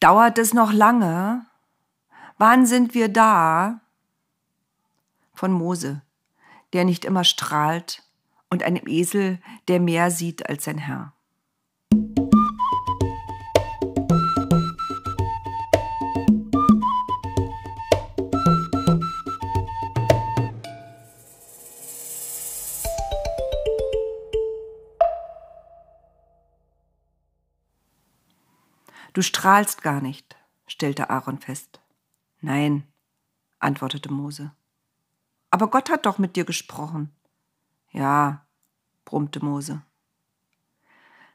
Dauert es noch lange? Wann sind wir da? Von Mose, der nicht immer strahlt, und einem Esel, der mehr sieht als sein Herr. Du strahlst gar nicht, stellte Aaron fest. Nein, antwortete Mose. Aber Gott hat doch mit dir gesprochen. Ja, brummte Mose.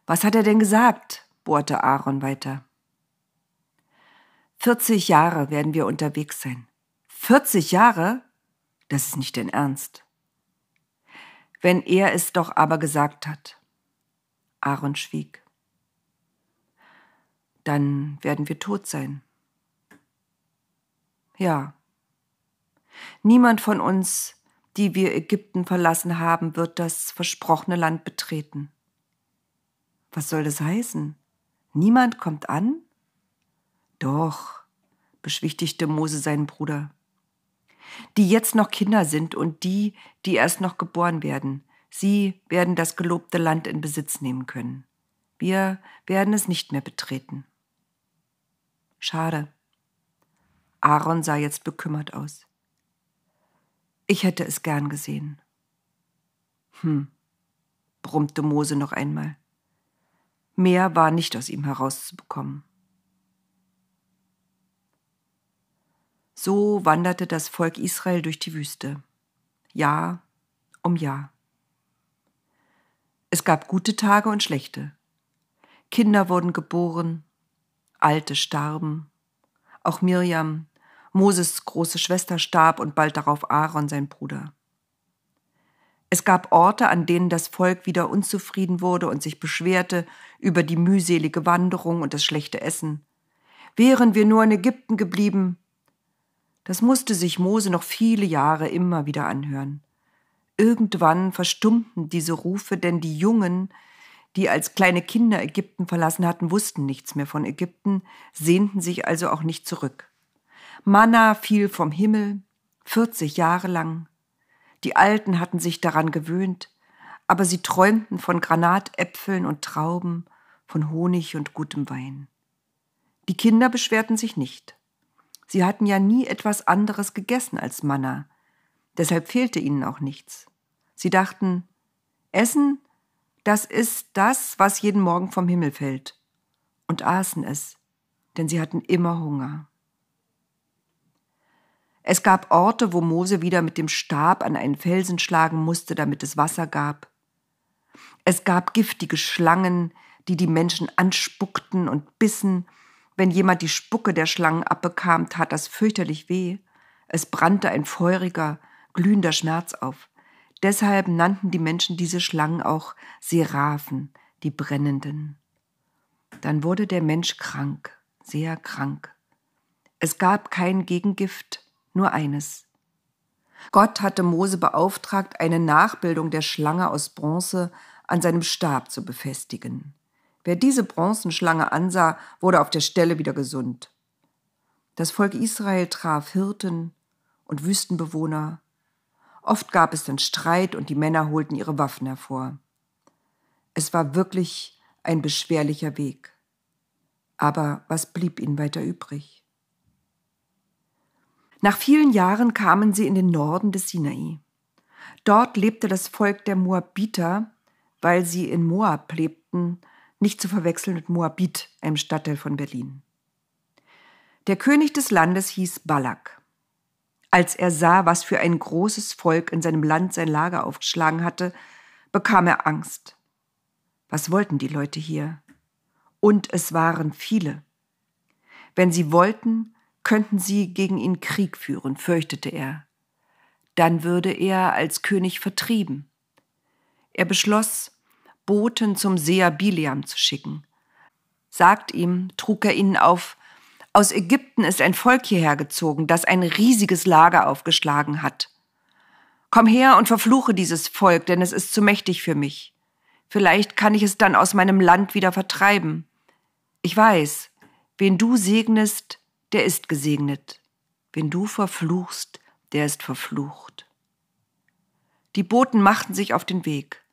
Was hat er denn gesagt? bohrte Aaron weiter. Vierzig Jahre werden wir unterwegs sein. Vierzig Jahre? Das ist nicht dein Ernst. Wenn er es doch aber gesagt hat. Aaron schwieg dann werden wir tot sein. Ja. Niemand von uns, die wir Ägypten verlassen haben, wird das versprochene Land betreten. Was soll das heißen? Niemand kommt an? Doch, beschwichtigte Mose seinen Bruder. Die jetzt noch Kinder sind und die, die erst noch geboren werden, sie werden das gelobte Land in Besitz nehmen können. Wir werden es nicht mehr betreten. Schade. Aaron sah jetzt bekümmert aus. Ich hätte es gern gesehen. Hm, brummte Mose noch einmal. Mehr war nicht aus ihm herauszubekommen. So wanderte das Volk Israel durch die Wüste, Jahr um Jahr. Es gab gute Tage und schlechte. Kinder wurden geboren, Alte starben. Auch Mirjam, Moses große Schwester, starb und bald darauf Aaron, sein Bruder. Es gab Orte, an denen das Volk wieder unzufrieden wurde und sich beschwerte über die mühselige Wanderung und das schlechte Essen. Wären wir nur in Ägypten geblieben. Das musste sich Mose noch viele Jahre immer wieder anhören. Irgendwann verstummten diese Rufe, denn die Jungen, die als kleine Kinder Ägypten verlassen hatten, wussten nichts mehr von Ägypten, sehnten sich also auch nicht zurück. Manna fiel vom Himmel, 40 Jahre lang. Die Alten hatten sich daran gewöhnt, aber sie träumten von Granatäpfeln und Trauben, von Honig und gutem Wein. Die Kinder beschwerten sich nicht. Sie hatten ja nie etwas anderes gegessen als Manna, deshalb fehlte ihnen auch nichts. Sie dachten, Essen das ist das, was jeden Morgen vom Himmel fällt. Und aßen es, denn sie hatten immer Hunger. Es gab Orte, wo Mose wieder mit dem Stab an einen Felsen schlagen musste, damit es Wasser gab. Es gab giftige Schlangen, die die Menschen anspuckten und bissen. Wenn jemand die Spucke der Schlangen abbekam, tat das fürchterlich weh. Es brannte ein feuriger, glühender Schmerz auf. Deshalb nannten die Menschen diese Schlangen auch Seraphen, die brennenden. Dann wurde der Mensch krank, sehr krank. Es gab kein Gegengift, nur eines. Gott hatte Mose beauftragt, eine Nachbildung der Schlange aus Bronze an seinem Stab zu befestigen. Wer diese Bronzenschlange ansah, wurde auf der Stelle wieder gesund. Das Volk Israel traf Hirten und Wüstenbewohner, Oft gab es dann Streit und die Männer holten ihre Waffen hervor. Es war wirklich ein beschwerlicher Weg. Aber was blieb ihnen weiter übrig? Nach vielen Jahren kamen sie in den Norden des Sinai. Dort lebte das Volk der Moabiter, weil sie in Moab lebten, nicht zu verwechseln mit Moabit, einem Stadtteil von Berlin. Der König des Landes hieß Balak. Als er sah, was für ein großes Volk in seinem Land sein Lager aufgeschlagen hatte, bekam er Angst. Was wollten die Leute hier? Und es waren viele. Wenn sie wollten, könnten sie gegen ihn Krieg führen, fürchtete er. Dann würde er als König vertrieben. Er beschloss, Boten zum Seher Bileam zu schicken. Sagt ihm, trug er ihnen auf, aus Ägypten ist ein Volk hierher gezogen, das ein riesiges Lager aufgeschlagen hat. Komm her und verfluche dieses Volk, denn es ist zu mächtig für mich. Vielleicht kann ich es dann aus meinem Land wieder vertreiben. Ich weiß, wen du segnest, der ist gesegnet. Wen du verfluchst, der ist verflucht. Die Boten machten sich auf den Weg.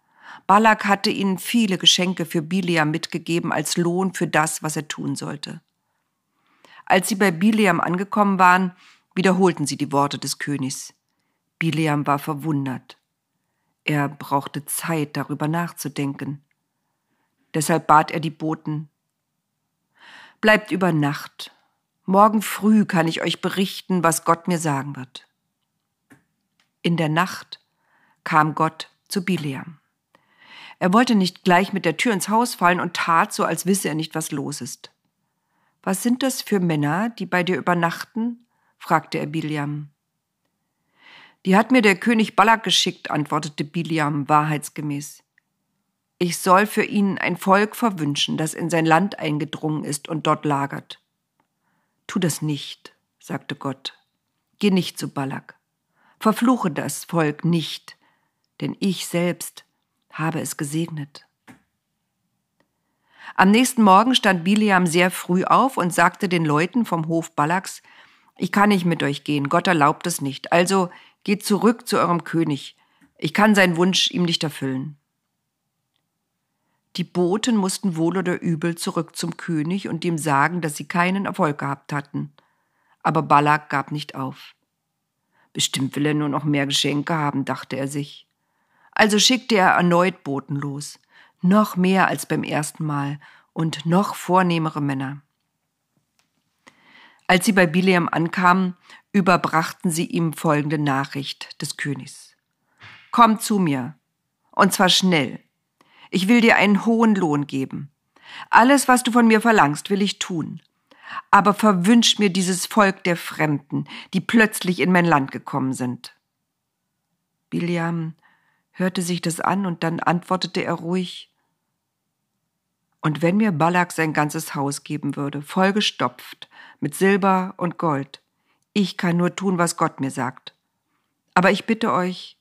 Balak hatte ihnen viele Geschenke für Biliam mitgegeben als Lohn für das, was er tun sollte. Als sie bei Biliam angekommen waren, wiederholten sie die Worte des Königs. Biliam war verwundert. Er brauchte Zeit, darüber nachzudenken. Deshalb bat er die Boten, Bleibt über Nacht. Morgen früh kann ich euch berichten, was Gott mir sagen wird. In der Nacht kam Gott zu Bileam. Er wollte nicht gleich mit der Tür ins Haus fallen und tat so, als wisse er nicht, was los ist. Was sind das für Männer, die bei dir übernachten? fragte er Biliam. Die hat mir der König Balak geschickt, antwortete Biliam wahrheitsgemäß. Ich soll für ihn ein Volk verwünschen, das in sein Land eingedrungen ist und dort lagert. Tu das nicht, sagte Gott. Geh nicht zu Balak. Verfluche das Volk nicht, denn ich selbst habe es gesegnet. Am nächsten Morgen stand Biliam sehr früh auf und sagte den Leuten vom Hof Balaks, ich kann nicht mit euch gehen, Gott erlaubt es nicht, also geht zurück zu eurem König, ich kann seinen Wunsch ihm nicht erfüllen. Die Boten mussten wohl oder übel zurück zum König und ihm sagen, dass sie keinen Erfolg gehabt hatten. Aber Balak gab nicht auf. Bestimmt will er nur noch mehr Geschenke haben, dachte er sich. Also schickte er erneut Boten los, noch mehr als beim ersten Mal und noch vornehmere Männer. Als sie bei Bileam ankamen, überbrachten sie ihm folgende Nachricht des Königs. Komm zu mir, und zwar schnell, ich will dir einen hohen Lohn geben. Alles, was du von mir verlangst, will ich tun. Aber verwünscht mir dieses Volk der Fremden, die plötzlich in mein Land gekommen sind. Biliam hörte sich das an und dann antwortete er ruhig, und wenn mir Balak sein ganzes Haus geben würde, vollgestopft mit Silber und Gold, ich kann nur tun, was Gott mir sagt. Aber ich bitte euch,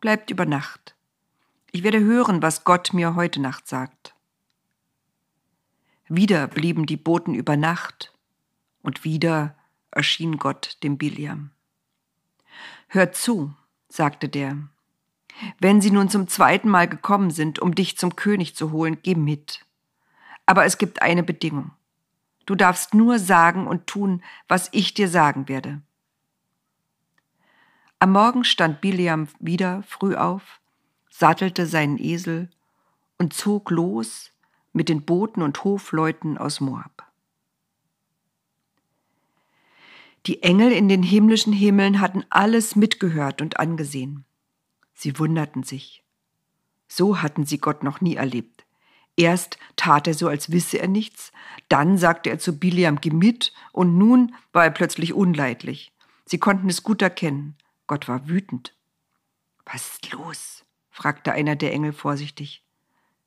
bleibt über Nacht. Ich werde hören, was Gott mir heute Nacht sagt. Wieder blieben die Boten über Nacht und wieder erschien Gott dem Biliam. Hört zu, sagte der. Wenn sie nun zum zweiten Mal gekommen sind, um dich zum König zu holen, geh mit. Aber es gibt eine Bedingung. Du darfst nur sagen und tun, was ich dir sagen werde. Am Morgen stand Biliam wieder früh auf, sattelte seinen Esel und zog los mit den Boten und Hofleuten aus Moab. Die Engel in den himmlischen Himmeln hatten alles mitgehört und angesehen. Sie wunderten sich. So hatten sie Gott noch nie erlebt. Erst tat er so, als wisse er nichts, dann sagte er zu Biliam, geh mit, und nun war er plötzlich unleidlich. Sie konnten es gut erkennen. Gott war wütend. Was ist los? fragte einer der Engel vorsichtig.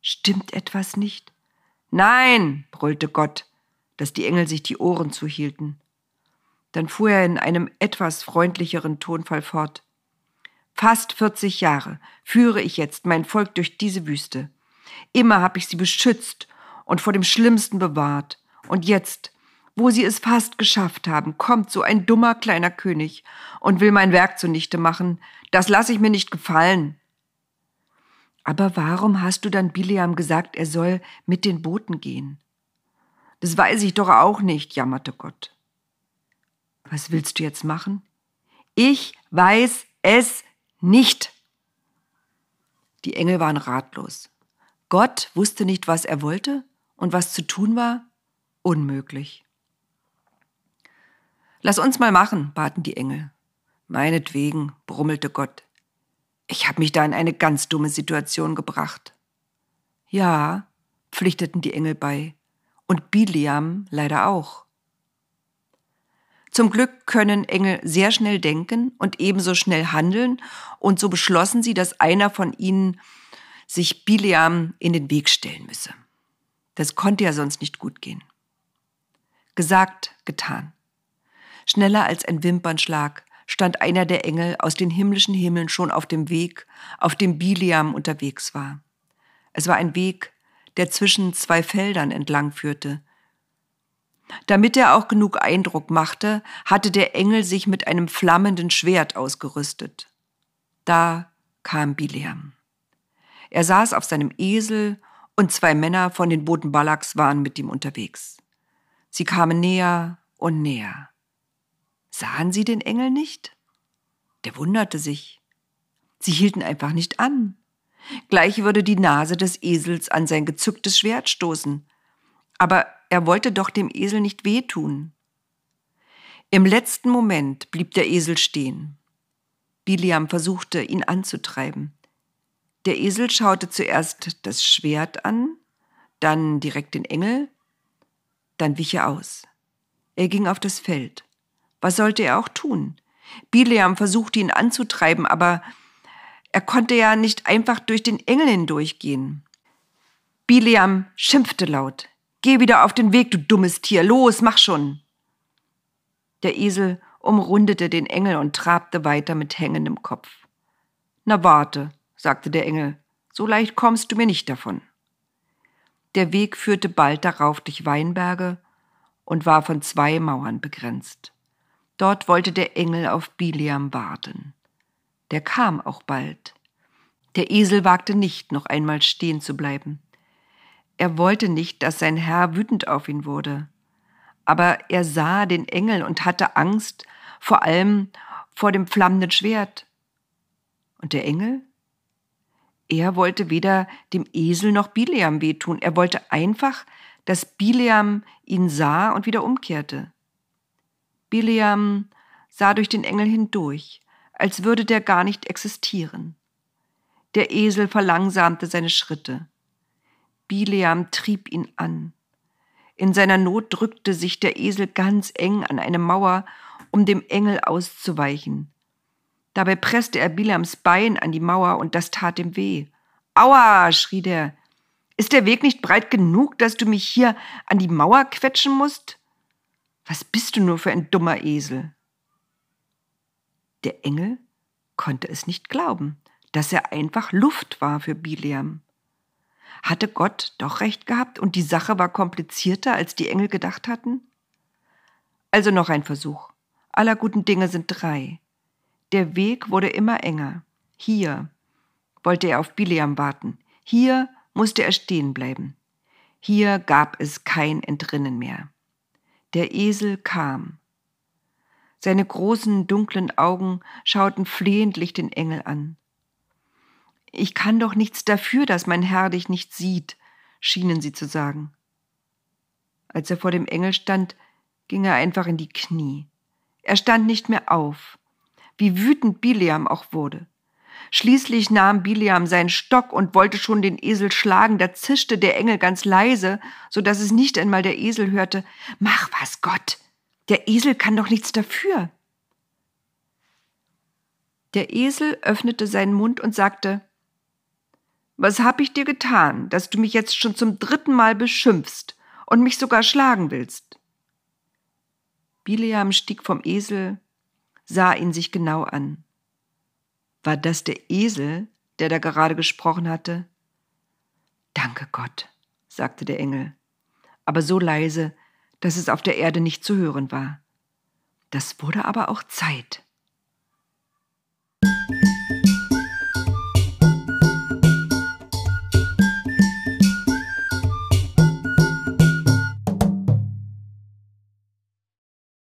Stimmt etwas nicht? Nein, brüllte Gott, dass die Engel sich die Ohren zuhielten. Dann fuhr er in einem etwas freundlicheren Tonfall fort. Fast 40 Jahre führe ich jetzt mein Volk durch diese Wüste. Immer habe ich sie beschützt und vor dem Schlimmsten bewahrt. Und jetzt, wo sie es fast geschafft haben, kommt so ein dummer kleiner König und will mein Werk zunichte machen. Das lasse ich mir nicht gefallen. Aber warum hast du dann Bileam gesagt, er soll mit den Boten gehen? Das weiß ich doch auch nicht, jammerte Gott. Was willst du jetzt machen? Ich weiß es nicht. Die Engel waren ratlos. Gott wusste nicht, was er wollte und was zu tun war? Unmöglich. Lass uns mal machen, baten die Engel. Meinetwegen, brummelte Gott. Ich habe mich da in eine ganz dumme Situation gebracht. Ja, pflichteten die Engel bei. Und Biliam leider auch. Zum Glück können Engel sehr schnell denken und ebenso schnell handeln, und so beschlossen sie, dass einer von ihnen sich Biliam in den Weg stellen müsse. Das konnte ja sonst nicht gut gehen. Gesagt, getan. Schneller als ein Wimpernschlag stand einer der Engel aus den himmlischen Himmeln schon auf dem Weg, auf dem Biliam unterwegs war. Es war ein Weg, der zwischen zwei Feldern entlang führte. Damit er auch genug Eindruck machte, hatte der Engel sich mit einem flammenden Schwert ausgerüstet. Da kam Bileam. Er saß auf seinem Esel und zwei Männer von den Boten Balaks waren mit ihm unterwegs. Sie kamen näher und näher. Sahen sie den Engel nicht? Der wunderte sich. Sie hielten einfach nicht an. Gleich würde die Nase des Esels an sein gezücktes Schwert stoßen. Aber er wollte doch dem Esel nicht wehtun. Im letzten Moment blieb der Esel stehen. Biliam versuchte, ihn anzutreiben. Der Esel schaute zuerst das Schwert an, dann direkt den Engel, dann wich er aus. Er ging auf das Feld. Was sollte er auch tun? Bileam versuchte ihn anzutreiben, aber er konnte ja nicht einfach durch den Engel hindurchgehen. Bileam schimpfte laut. Geh wieder auf den Weg, du dummes Tier. Los, mach schon. Der Esel umrundete den Engel und trabte weiter mit hängendem Kopf. Na warte, sagte der Engel, so leicht kommst du mir nicht davon. Der Weg führte bald darauf durch Weinberge und war von zwei Mauern begrenzt. Dort wollte der Engel auf Biliam warten. Der kam auch bald. Der Esel wagte nicht, noch einmal stehen zu bleiben. Er wollte nicht, dass sein Herr wütend auf ihn wurde. Aber er sah den Engel und hatte Angst, vor allem vor dem flammenden Schwert. Und der Engel? Er wollte weder dem Esel noch Bileam wehtun. Er wollte einfach, dass Bileam ihn sah und wieder umkehrte. Bileam sah durch den Engel hindurch, als würde der gar nicht existieren. Der Esel verlangsamte seine Schritte. Bileam trieb ihn an. In seiner Not drückte sich der Esel ganz eng an eine Mauer, um dem Engel auszuweichen. Dabei presste er Bileams Bein an die Mauer und das tat ihm weh. Aua, schrie der. Ist der Weg nicht breit genug, dass du mich hier an die Mauer quetschen musst? Was bist du nur für ein dummer Esel? Der Engel konnte es nicht glauben, dass er einfach Luft war für Bileam. Hatte Gott doch recht gehabt und die Sache war komplizierter, als die Engel gedacht hatten? Also noch ein Versuch. Aller guten Dinge sind drei. Der Weg wurde immer enger. Hier wollte er auf Bileam warten. Hier musste er stehen bleiben. Hier gab es kein Entrinnen mehr. Der Esel kam. Seine großen, dunklen Augen schauten flehentlich den Engel an. Ich kann doch nichts dafür, dass mein Herr dich nicht sieht, schienen sie zu sagen. Als er vor dem Engel stand, ging er einfach in die Knie. Er stand nicht mehr auf, wie wütend Bileam auch wurde. Schließlich nahm Bileam seinen Stock und wollte schon den Esel schlagen, da zischte der Engel ganz leise, so dass es nicht einmal der Esel hörte. Mach was, Gott! Der Esel kann doch nichts dafür. Der Esel öffnete seinen Mund und sagte was hab ich dir getan, dass du mich jetzt schon zum dritten Mal beschimpfst und mich sogar schlagen willst? Bileam stieg vom Esel, sah ihn sich genau an. War das der Esel, der da gerade gesprochen hatte? Danke Gott, sagte der Engel, aber so leise, dass es auf der Erde nicht zu hören war. Das wurde aber auch Zeit.